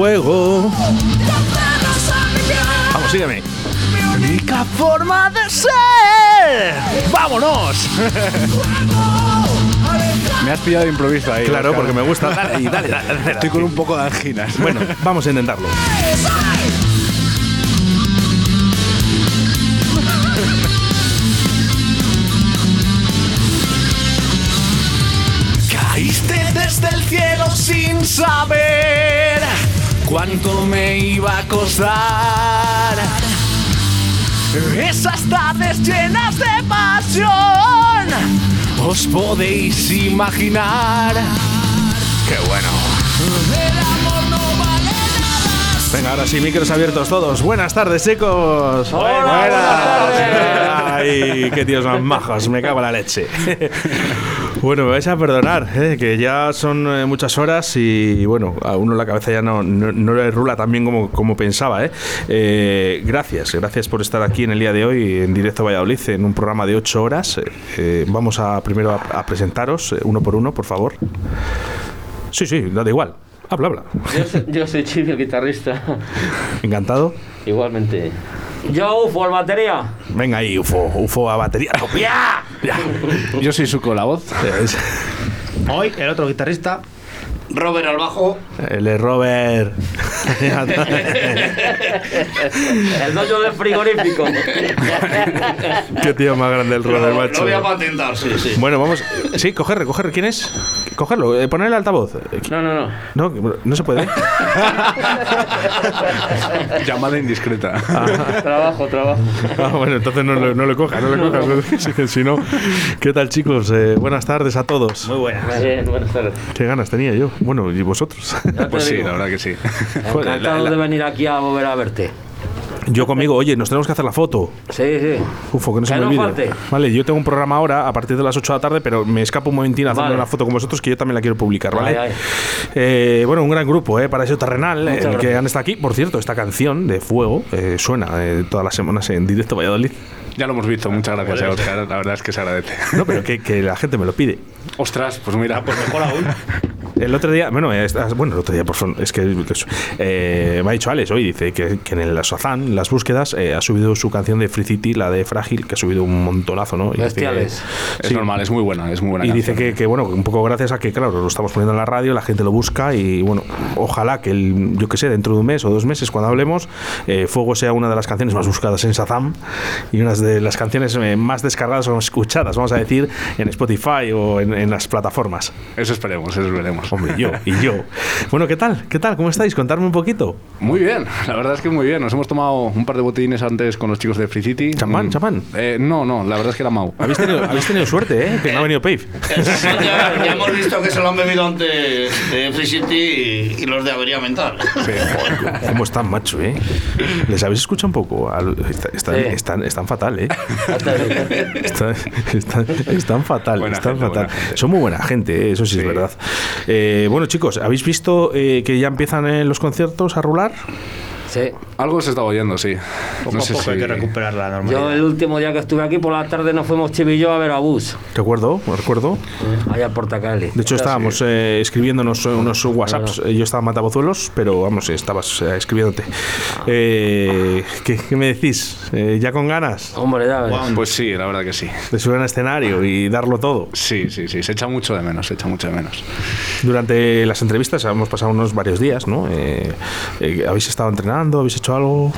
Fuego. Mi. Vamos, sígueme. Única forma de ser. ¡Vámonos! Me has pillado de improviso ahí. Claro, porque me gusta. Dale, dale, dale, dale. Estoy con un poco de anginas. Bueno, vamos a intentarlo. Caíste desde el cielo sin saber cuánto me iba a costar. Esas tardes llenas de pasión, os podéis imaginar. Qué bueno. El amor no vale nada. Venga, ahora sí, micros abiertos todos. Buenas tardes, chicos. Buenas. Ay, qué tíos más majos. Me cago en la leche. Bueno, me vais a perdonar, ¿eh? que ya son eh, muchas horas y, bueno, a uno la cabeza ya no, no, no le rula tan bien como, como pensaba. ¿eh? Eh, gracias, gracias por estar aquí en el día de hoy en Directo Valladolid en un programa de ocho horas. Vamos a primero a, a presentaros uno por uno, por favor. Sí, sí, da igual. Habla, habla. Yo soy, yo soy guitarrista. Encantado. Igualmente. Yo, UFO, el batería. Venga ahí, UFO, UFO a batería. ¡Ya! Ya. Yo soy Suco, la Hoy, el otro guitarrista. Robert al bajo. El de Robert. El dueño del frigorífico. Qué tío más grande el Robert, Lo, macho. lo voy a patentar, sí, sí. Bueno, vamos. Sí, cogerle, cogerle. ¿Quién es? Cogerlo, eh, poner el altavoz. No, no, no. No, no se puede. Llamada indiscreta. Trabajo, trabajo. Ah, bueno, entonces no, lo- no le coja, no le coja. Si- Si no, ¿qué tal, chicos? Eh, buenas tardes a todos. Muy buena. Bien, buenas tardes. Qué ganas tenía yo. Bueno, ¿y vosotros? Pues sí, la verdad que sí. Encantado la- la- de venir aquí a volver a verte. Yo conmigo, oye, nos tenemos que hacer la foto. Sí, sí. Ufo, que no se me no olvide. falte. Vale, yo tengo un programa ahora a partir de las 8 de la tarde, pero me escapo un momentín a hacer Vale. una foto con vosotros que yo también la quiero publicar, ¿vale? Ay, ay. Eh, bueno, un gran grupo, ¿eh? Paraíso Terrenal, Muchas el que han estado aquí. Por cierto, esta canción de Fuego eh, suena eh, todas las semanas en directo a Valladolid. Ya lo hemos visto. Muchas gracias, eh, Oscar. La verdad es que se agradece. No, pero que, que la gente me lo pide. Ostras, pues mira. Pues mejor aún. El otro día, bueno, eh, está- bueno, el otro día, por favor, es que eh, me ha dicho Alex hoy, dice que, que en el Shazam, las búsquedas, eh, ha subido su canción de Free City, la de Frágil, que ha subido un montonazo, ¿no? Y dice. Es Sí. normal, es muy buena, es muy buena. Y dice canción. que, que, bueno, un poco gracias a que, claro, lo estamos poniendo en la radio, la gente lo busca y, bueno, ojalá que, el, yo que sé, dentro de un mes o dos meses, cuando hablemos, eh, Fuego sea una de las canciones más buscadas en Shazam y una de las canciones eh, más descargadas o escuchadas, vamos a decir, en Spotify o en, en las plataformas. Eso esperemos, eso esperemos. Hombre, yo y yo. Bueno, ¿qué tal? ¿Qué tal? ¿Cómo estáis? Contarme un poquito. Muy bien, la verdad es que muy bien. Nos hemos tomado un par de botellines antes con los chicos de Free City. ¿Champán, Mm, champán? eh, no, no, la verdad es que era Mau. Habéis tenido, habéis tenido suerte, ¿eh? Que no ha venido Pave. ya, ya hemos visto que se lo han bebido antes de Free City y, y los de avería mental. ¿Cómo están, macho, eh? ¿Les habéis escuchado un poco? Al- está- Están, Sí. están, están fatal, ¿eh? Están, están- están fatal, Buena están gente, fatal. Son muy buena gente, ¿eh? eso sí, es Sí. verdad. Eh, bueno, chicos, ¿habéis visto eh, que ya empiezan eh, los conciertos a rular? Sí. Algo se está oyendo, sí. Poco no a sé poco hay si- que recuperar la Yo normalidad. el último día que estuve aquí por la tarde nos fuimos yo a ver a Bus. Recuerdo, recuerdo. Allá por Tacali. De hecho, estábamos eh, escribiéndonos eh, unos WhatsApps. Eh, Yo estaba en Matabozuelos, pero vamos, eh, estabas eh, escribiéndote. Eh, ¿qué, qué me decís? Eh, ¿Ya con ganas Hombre, ya ves. Pues sí, la verdad que sí. de subir al escenario y darlo todo? Sí, sí, sí. Se echa mucho de menos, se echa mucho de menos. Durante las entrevistas hemos pasado unos varios días, ¿no? Eh, eh, ¿Habéis estado entrenando? ¿Habéis hecho algo?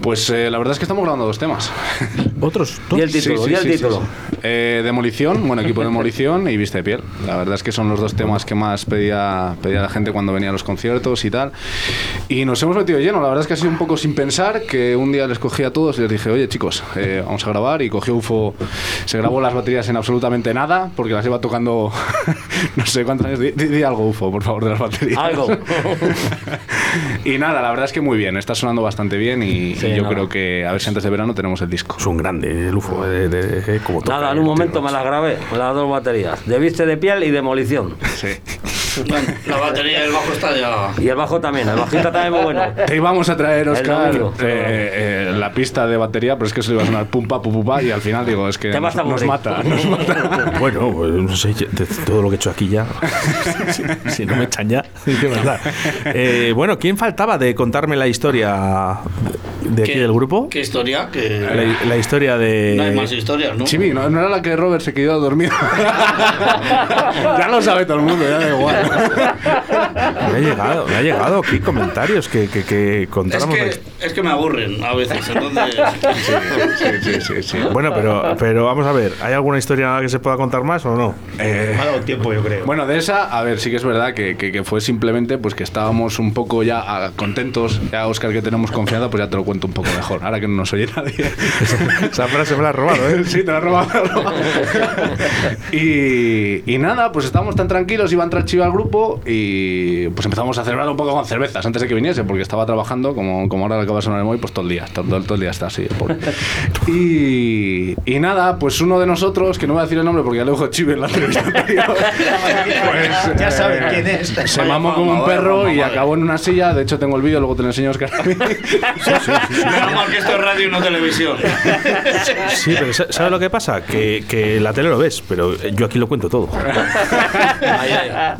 Pues eh, la verdad es que estamos grabando dos temas. ¿Otros? Y el título, y el título. Eh, demolición, bueno, equipo de demolición y vista de piel. La verdad es que son los dos temas que más pedía, pedía la gente cuando venía a los conciertos y tal. Y nos hemos metido lleno. La verdad es que ha sido un poco sin pensar que un día les cogí a todos y les dije, oye chicos, eh, vamos a grabar. Y cogió UFO, se grabó las baterías en absolutamente nada porque las iba tocando no sé cuántos años. Di, algo UFO, por favor, de las baterías. Algo. y nada, la verdad es que muy bien. Está sonando bastante bien y, Sí, y yo nada. creo que a ver si antes de verano tenemos el disco. Es un grande, el UFO, de, de- de- como toca Nada, en un tío, momento me las grabé, las dos baterías. De viste de piel y demolición. Sí. Bueno, la batería del bajo está ya. Y el bajo también, el bajista también muy bueno. Te íbamos a traer, Oscar, eh, eh, la pista de batería, pero es que se le iba a sonar pum pa, pum, pum, pa, y al final digo, es que nos, mata, nos mata. Bueno, pues no sé, de todo lo que he hecho aquí ya. si, si no me echan ya, verdad. Eh, bueno, ¿quién faltaba de contarme la historia de aquí ¿Qué- del grupo? ¿Qué historia? Que La, la historia de. no hay más historias, ¿no? Chibi, ¿no, no era la que Robert se quedó dormido. ya lo sabe todo el mundo, ya da igual. Me ha llegado, me ha llegado aquí comentarios que, que, que Es contáramos que, es que me aburren a veces, entonces. Sí, sí, sí, sí. Bueno, pero, pero vamos a ver, ¿hay alguna historia que se pueda contar más o no? Eh, Me ha dado tiempo, yo creo. Bueno, de esa, a ver, sí que es verdad que, que- que fue simplemente pues que estábamos un poco ya contentos. Ya, Oscar, que tenemos confianza, pues ya te lo cuento un poco mejor. Ahora que no nos oye nadie. Esa frase me la has robado, ¿eh? Sí, te la he robado. te la he robado. y, y nada, pues estábamos tan tranquilos, iba a entrar Chiva al grupo y pues empezamos a celebrar un poco con cervezas antes de que viniese, porque estaba trabajando, como, como ahora le acaba de sonar el móvil, pues todo el día, todo, todo- todo el día está así. Y, y nada, pues uno de nosotros, que no voy a decir el nombre porque ya le dijo Chiva en la entrevista anterior, pues, ya eh, saben quién es. Se mamó como un perro y madre. acabó en una silla. De hecho, tengo el vídeo, luego te lo enseño, Oscar. a mí. Menos mal que esto es radio y no televisión. Sí, pero sa- ¿sabes lo que pasa? Que, que la tele lo ves, pero yo aquí lo cuento todo.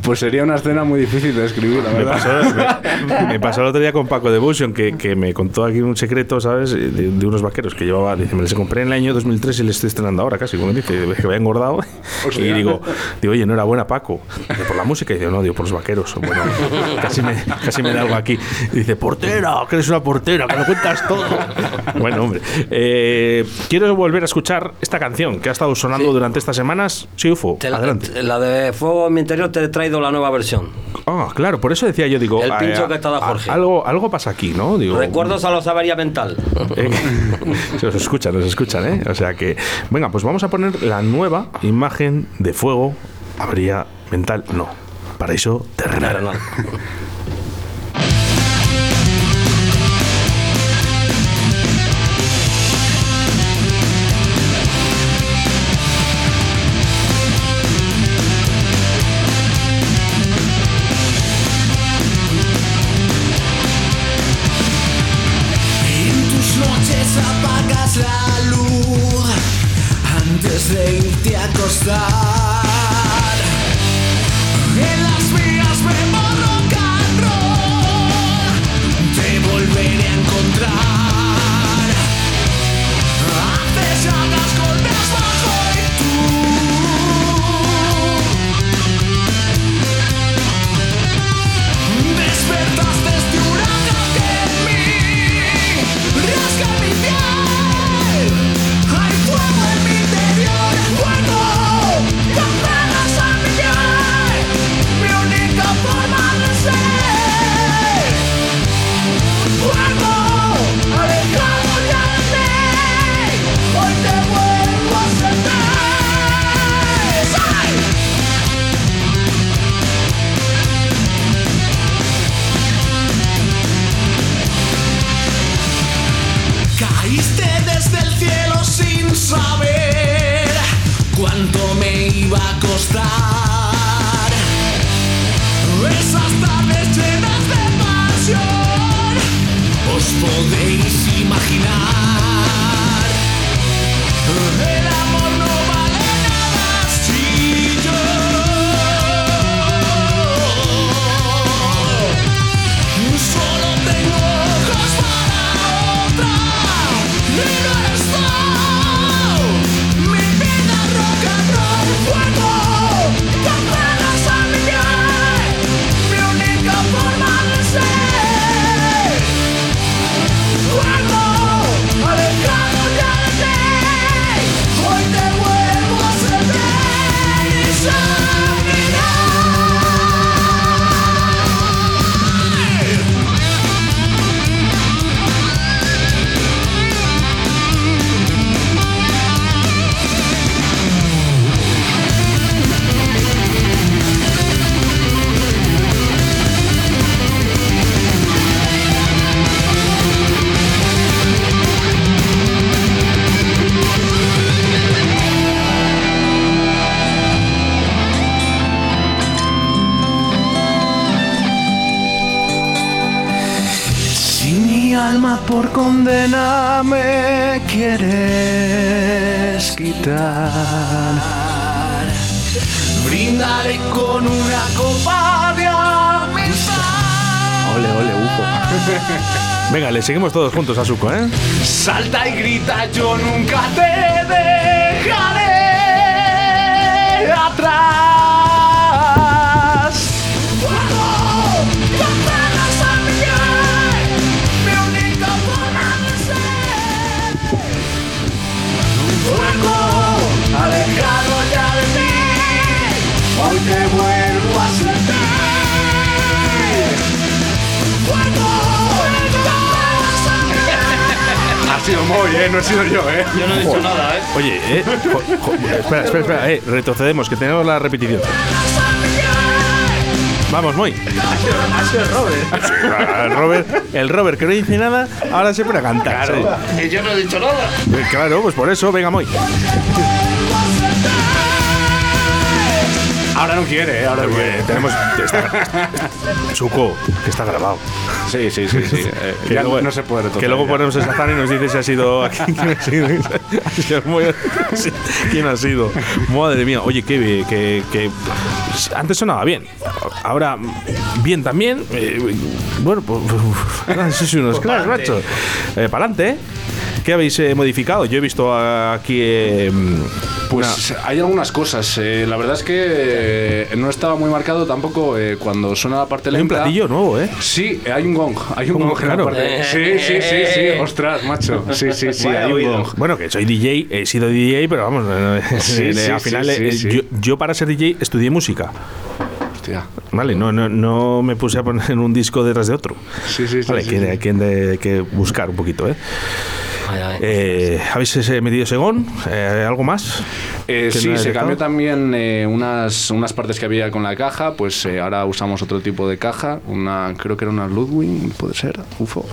Pues sería una escena muy difícil de escribir, la Me verdad. pasó, me, me pasó el otro día con Paco Devotion, que, que me contó aquí un secreto, ¿sabes? De, de unos vaqueros que llevaba, dice, me los compré en el año 2003 y les estoy estrenando ahora casi. Como dice, que había engordado. Y digo, digo, oye, enhorabuena, Paco. Dice, por la música. Y dice, no, digo, por los vaqueros. Bueno, casi me, casi me da algo aquí. Y dice, portera, que eres una portera, que lo cuentas todo. Bueno, hombre. eh, quiero volver a escuchar esta canción que ha estado sonando Sí. durante estas semanas. Sí, UFO, Te la- adelante. La de Fuego en mi interior te he traído la nueva versión. Ah, claro, por eso decía yo, digo. El pincho eh, que está de a- Jorge. Algo, algo pasa aquí, ¿no? Digo, Recuerdos a los avería mental. eh, se os escuchan, os escuchan, ¿eh? O sea que, venga, pues vamos a poner la nueva imagen de fuego. Habría mental, no. Paraíso terrenal. De irte a acostar. Condena me quieres quitar. Brindaré con una copa de amistad. Ole, ole, ufo. Venga, le seguimos todos juntos a Suco, ¿eh? Salta y grita, yo nunca te dejaré atrás. Sido muy, ¿eh? No he sido yo, ¿eh? Yo no he dicho nada, ¿eh? Oye, eh, jo- jo- espera, espera, espera, eh, retrocedemos, que tenemos la repetición. Vamos, muy. El Robert, el Robert que no dice nada, ahora se pone a cantar. ¿sí? Y yo no he dicho nada. Eh, Claro, pues por eso, venga, muy. Ahora no quiere, ¿eh? Ahora no quiere. Tenemos. Suco, que está grabado. Sí, sí, sí, sí. Eh, Que ya luego- no se puede Que luego ya. ponemos esa zona y nos dice si ha sido quién ha sido. Madre mía. Oye, que, que, que antes sonaba bien. Ahora, bien también. Eh, bueno, pues. sí, sí, unos cracks, macho. Eh, Para adelante. ¿Qué habéis eh, modificado? Yo he visto aquí. eh, Pues hay algunas cosas. eh, la verdad es que eh, no estaba muy marcado tampoco eh, cuando suena la parte una- hay un lenta. platillo nuevo, ¿eh? Sí, hay un gong. Hay un gong en la Claro. parte- Sí, sí, sí, sí. Ostras, macho. Sí, sí, sí, hay un gong. Bueno, que soy DJ, he sido DJ, pero vamos, eh, Sí, eh, sí, al final sí, sí, eh, sí. Yo, yo para ser DJ estudié música. Hostia. Vale, no, no, no me puse a poner un disco detrás de otro. Sí, sí, sí, Vale, sí, que, sí. hay que, hay que buscar un poquito, ¿eh? Eh, ¿Habéis eh, metido segón? Eh, ¿Algo más? Eh, ¿Que sí, se cambió también eh, unas, unas partes que había con la caja, pues eh, ahora usamos otro tipo de caja, una creo que era una Ludwig, puede ser, UFO.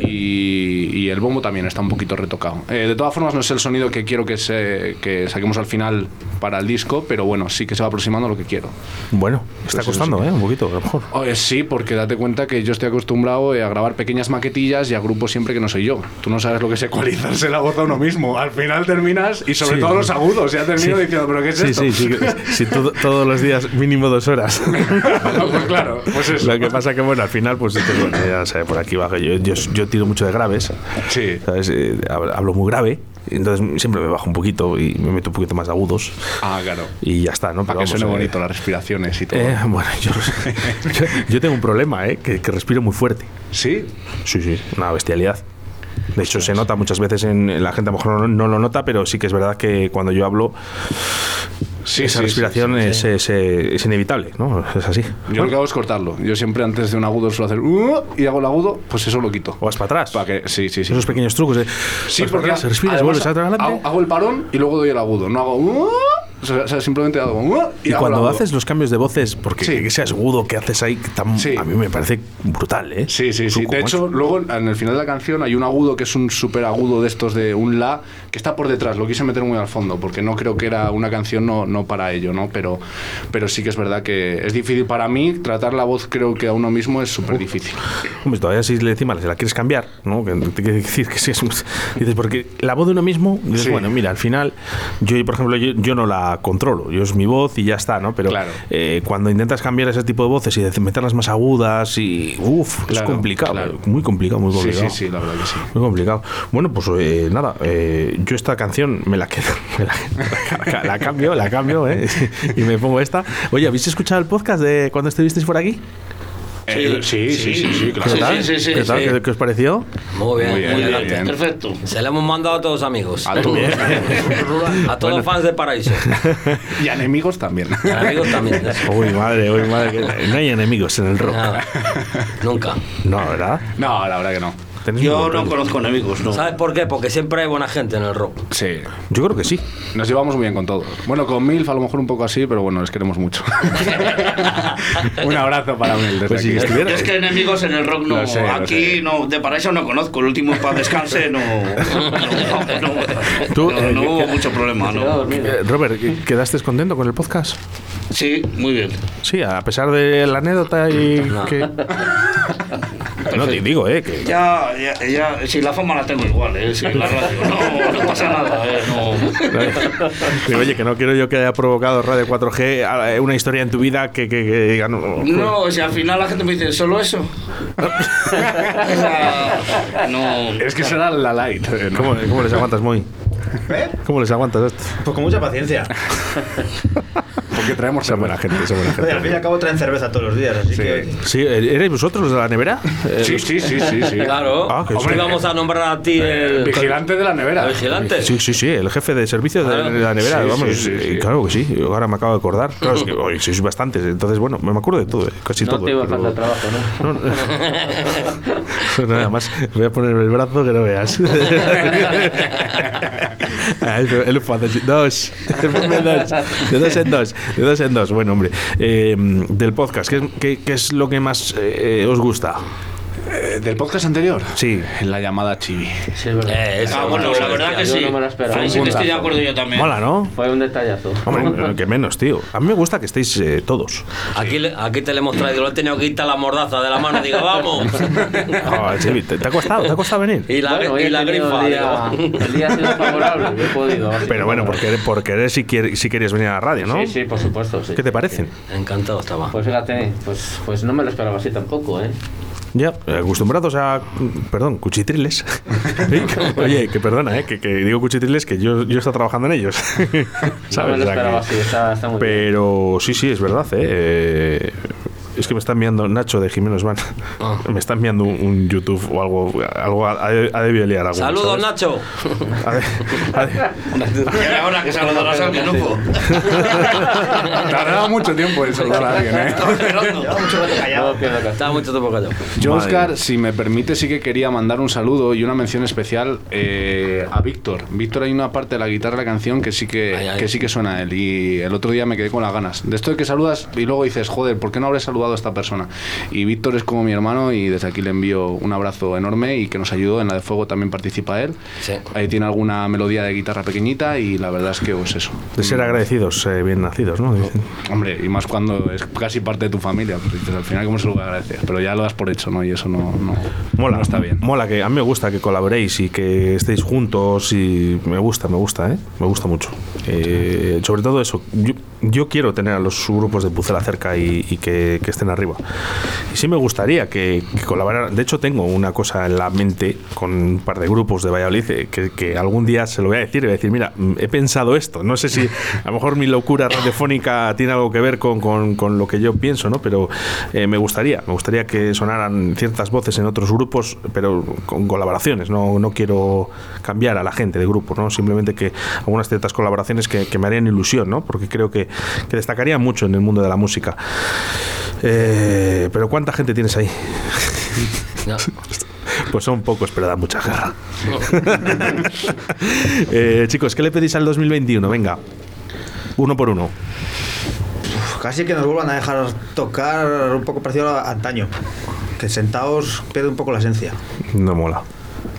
Y, y el bombo también está un poquito retocado. Eh, de todas formas, no es el sonido que quiero que, se, que saquemos al final para el disco, pero bueno, sí que se va aproximando a lo que quiero. Bueno, está Pues costando, sí. ¿eh? Un poquito, a lo mejor. Oh, eh, sí, porque date cuenta que yo estoy acostumbrado eh, a grabar pequeñas maquetillas y a grupos siempre que no soy yo. Tú no sabes lo que es ecualizarse la voz a uno mismo. Al final terminas, y sobre Sí. todo los agudos, ya termino Sí. diciendo, ¿pero qué es Sí, esto? sí, sí, sí, todo- todos los días mínimo dos horas. pues claro, pues eso. Lo que pasa que, bueno, al final, pues, bueno, ya por aquí bajo. Yo, yo, yo tiro mucho de graves. Sí. ¿sabes? Eh, hablo muy grave. Entonces siempre me bajo un poquito y me meto un poquito más agudos. Ah, claro. Y ya está, ¿no? Para Pero que suene eh, bonito las respiraciones y todo. eh, bueno, yo, yo, yo tengo un problema, ¿eh? Que, que respiro muy fuerte. ¿Sí? Sí, sí, una bestialidad. De hecho, se nota muchas veces en la gente, a lo mejor no, no lo nota, pero sí que es verdad que cuando yo hablo, Sí, esa sí, respiración sí, es, es, eh, es inevitable, ¿no? Es así. Yo lo que hago es cortarlo. Yo siempre antes de un agudo suelo hacer "Uh", y hago el agudo, pues eso lo quito. O vas para atrás. Para que, sí, sí, sí. Esos pequeños trucos de. Sí, porque respiras, además vuelves hago, hago el parón y luego doy el agudo. No hago "Uh", o sea, o sea, simplemente hago y, Y cuando haces los cambios de voces, porque Sí. seas agudo, que haces ahí, tan- Sí. a mí me parece brutal, ¿eh? Sí, sí, sí. De macho. hecho, luego en el final de la canción hay un agudo que es un súper agudo de estos de un la que está por detrás. Lo quise meter muy al fondo porque no creo que era una canción no, no para ello, ¿no? Pero, pero sí que es verdad que es difícil para mí. Tratar la voz creo que a uno mismo es súper difícil. Hombre, todavía si le encima la quieres cambiar, ¿no? Que decir que sí es Dices, porque la voz de uno mismo, dices, Sí. bueno, mira, al final, yo, por ejemplo, yo, yo no la controlo, yo es mi voz y ya está, ¿no? Pero Claro. eh, cuando intentas cambiar ese tipo de voces y meterlas más agudas y. Uff, es complicado, claro. muy complicado, muy Sí, complicado. sí, sí, la verdad que sí. Muy complicado. Bueno, pues eh, nada, eh, yo esta canción me la quedo, me la, la- la cambio, la cambio, ¿eh? y me pongo esta. Oye, ¿habéis escuchado el podcast de cuando estuvisteis por aquí? Eh, sí, sí, sí, sí, ¿Qué tal? sí, sí, ¿Qué, tal? sí. ¿Qué- qué os pareció? Muy bien, Muy bien, muy. Perfecto. Se le hemos mandado a todos los amigos. A todos. a todos los fans de Paraíso. Y a enemigos también. Y a amigos también. eso. Uy, madre, uy, madre. que- No hay enemigos en el rock. Nada. Nunca. No, ¿verdad? No, la verdad que no. Tenéis Yo no conozco enemigos, no. ¿Sabes por qué? Porque siempre hay buena gente en el rock. Sí. Yo creo que sí. Nos llevamos muy bien con todos. Bueno, con Milf a lo mejor un poco así, pero bueno, les queremos mucho. un abrazo para Milf desde Pues si Es que enemigos en el rock no. Lo sé, lo Aquí sé. no, de paraíso no conozco. El último para descanse no. No, no, no, Tú, no, eh, no hubo mucho problema, no. Eh, Robert, ¿quedaste contento con el podcast? Sí, muy bien. Sí, a pesar de la anécdota y que... No te digo, eh, que Ya, ya, ya, si la fama la tengo igual, ¿eh? Si la radio, no, no pasa nada, ¿eh? No. Digo, oye, que no quiero yo que haya provocado Radio 4G eh, una historia en tu vida que, que, que diga, no, No, si al final la gente me dice, ¿solo eso? O sea, no. Es que será la light. eh, ¿no? ¿Cómo, cómo les aguantas, muy? ¿Eh? ¿Cómo les aguantas esto? Pues con mucha paciencia. Porque traemos Son buena gente, son buena Oye, al fin y al cabo traen cerveza todos los días, así Sí. que. Sí, ¿erais vosotros los de la nevera? Eh, Sí, sí, sí, sí, sí. Claro. Ah, que Hombre, sí. vamos a nombrar a ti el, Vigilante de la nevera. el vigilante. Sí, sí, sí, el jefe de servicio de, Claro. de la nevera, Sí, vamos, sí, sí, sí. eh, claro que sí, ahora me acabo de acordar. Claro, es que hoy sois bastantes, entonces bueno, me acuerdo de todo, eh, casi No todo. te iba a pero- faltar trabajo, ¿no? No, no. Nada más, voy a poner el brazo que no veas. El fa- dos. De dos en dos. De dos en dos. Bueno, hombre. Eh, del podcast, ¿qué, qué, qué es lo que más eh, os gusta? Eh, ¿Del podcast anterior? Sí. La llamada Chibi. Sí, es verdad. Eh, eso, Ah, bueno, la verdad que Yo sí. no me lo esperaba. Ahí sí que estoy de acuerdo yo también. Mola, ¿no? Fue un detallazo. Hombre, que menos, tío. A mí me gusta que estéis eh, todos. Aquí, aquí te le hemos traído, le he tenido que quitar la mordaza de la mano, digo, vamos. Ah, sí, ¿te, te ha costado? ¿Te ha costado venir? Y la, Bueno, y la grifa, el día, el día ha sido favorable, yo he podido. Pero bueno, por querer, por querer si, quiere- si querías venir a la radio, ¿no? Sí, sí, por supuesto, sí. ¿Qué te parecen? Encantado estaba. Pues fíjate, pues, pues no me lo esperaba así tampoco, ¿eh? Ya, acostumbrados a, perdón, cuchitriles. Oye, que perdona, ¿eh? que, que digo cuchitriles que yo, yo he estado trabajando en ellos. No me ¿Sabes? lo O sea esperaba que- así, está, está muy bien. Pero sí, sí, es verdad. ¿eh? Es que me está enviando Nacho de Jiménez Van. Ah. Me está enviando un, un YouTube o algo. algo ha, debido liar algo. Saludos, ¿sabes? Nacho. De- de- Y ahora que saludarás a alguien, ¿no? Tardaba mucho tiempo en saludar a alguien, ¿eh? Estaba esperando. Mucho No callado. Estaba mucho tiempo callado. Yo, Oscar, si me permite, sí que quería mandar un saludo y una mención especial eh, a Víctor. Víctor, hay una parte de la guitarra de la canción que sí que, Ay, ay. que sí que suena a él. Y el otro día me quedé con las ganas. De esto de que saludas y luego dices, joder, ¿por qué no habré saludado a esta persona? Y Víctor es como mi hermano y desde aquí le envío un abrazo enorme y que nos ayudó. En la de fuego también participa él. Sí. Ahí tiene alguna melodía de guitarra pequeñita y la verdad es que pues eso. de ser agradecidos, eh, bien nacidos, ¿no? Dicen. Hombre, y más cuando es casi parte de tu familia, pues dices, al final, ¿cómo se lo voy a agradecer? Pero ya lo das por hecho, ¿no? Y eso no, no, Mola, no está bien. Mola que a mí me gusta que colaboréis y que estéis juntos y me gusta, me gusta, ¿eh? Me gusta mucho. Eh, sobre todo eso, yo, yo quiero tener a los grupos de Pucela cerca y, y que, que estén arriba. Y sí me gustaría que, que colaboraran. De hecho, tengo una cosa en la mente con un par de grupos de Valladolid eh, que, que algún día se lo voy a decir y voy a decir, mira, mm, he pensado esto. No sé si a lo mejor mi locura radiofónica tiene algo que ver con, con- con lo que yo pienso, ¿no? Pero eh, me gustaría, me gustaría que sonaran ciertas voces en otros grupos, pero con colaboraciones. No, no quiero cambiar a la gente de grupo, ¿no? Simplemente que algunas ciertas colaboraciones que, que me harían ilusión, ¿no? Porque creo que, que destacarían mucho en el mundo de la música. Eh, pero ¿cuánta gente tienes ahí? Pues son pocos, pero da mucha guerra. Eh, chicos, ¿qué le pedís al 2021? Venga, uno por uno. Uf, Casi que nos vuelvan a dejar tocar un poco parecido a antaño. Que sentados pierde un poco la esencia. No mola,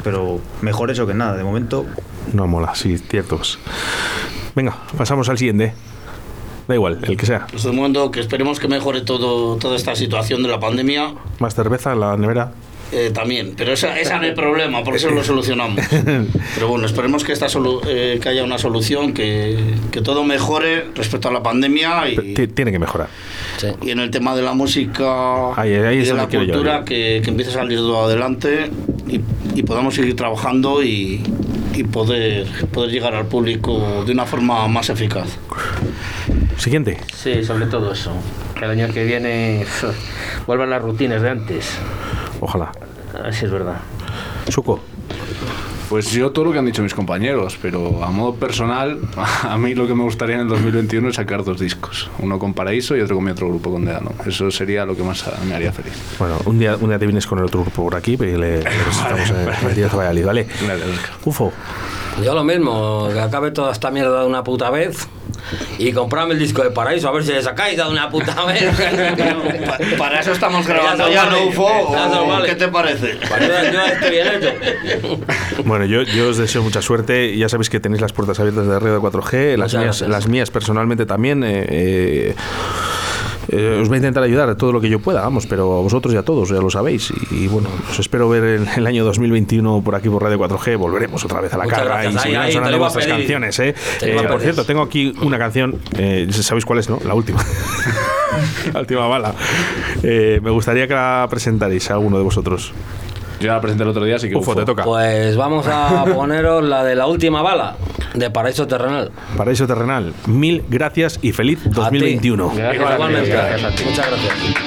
Pero mejor eso que nada. De momento, no mola, sí, ciertos. Venga, pasamos al siguiente. Da igual, el que sea. Pues de momento que esperemos que mejore todo, toda esta situación de la pandemia Más cerveza en la nevera. eh, también. Pero esa, esa no hay problema, porque eso lo solucionamos. Pero bueno, esperemos que, esta solu- eh, que haya una solución, que, que todo mejore respecto a la pandemia y, Tiene que mejorar. Sí. y en el tema de la música Ahí- ahí y es de la cultura, yo. que, que empiece a salir todo adelante y, y podamos seguir trabajando y, y poder, poder llegar al público de una forma más eficaz. Siguiente. Sí, sobre todo eso. Que el año que viene vuelvan las rutinas de antes. Ojalá. Así es verdad. Suco. Pues yo todo lo que han dicho mis compañeros, pero a modo personal, a mí lo que me gustaría en el 2021 es sacar dos discos. Uno con Paraíso y otro con mi otro grupo, con Deano. Eso sería lo que más me haría feliz. Bueno, un día, un día te vienes con el otro grupo por aquí y le, le presentamos en el día de Valladolid, ¿vale? Ufo. Yo lo mismo, que acabe toda esta mierda de una puta vez y comprarme el disco de Paraíso a ver si le sacáis de una puta vez. Pa- Para eso estamos grabando Ya ¿no, vale. UFO? Ya se ¿O vale. ¿Qué te parece? Para yo estoy bien hecho. Bueno, yo, yo os deseo mucha suerte. Ya sabéis que tenéis las puertas abiertas de Radio 4G, las Muchas mías, gracias. las mías personalmente también. eh, eh, eh, os voy a intentar ayudar todo lo que yo pueda, vamos, pero a vosotros y a todos, ya lo sabéis. Y, y bueno, os espero ver el, el año 2021 por aquí por Radio 4G. Volveremos otra vez a la Muchas carga gracias. y seguirán sonando vuestras canciones. ¿eh? Eh, por cierto, tengo aquí una canción, eh, ¿sabéis cuál es, no? La última. la última bala. Me gustaría que la presentarais a alguno de vosotros. Yo ya la presenté el otro día, así que Ufo, te toca. Pues vamos a poneros la de la última bala de Paraíso Terrenal. Paraíso Terrenal, mil gracias y feliz A ti. 2021. Gracias a ti, Igualmente. gracias a ti. Muchas gracias.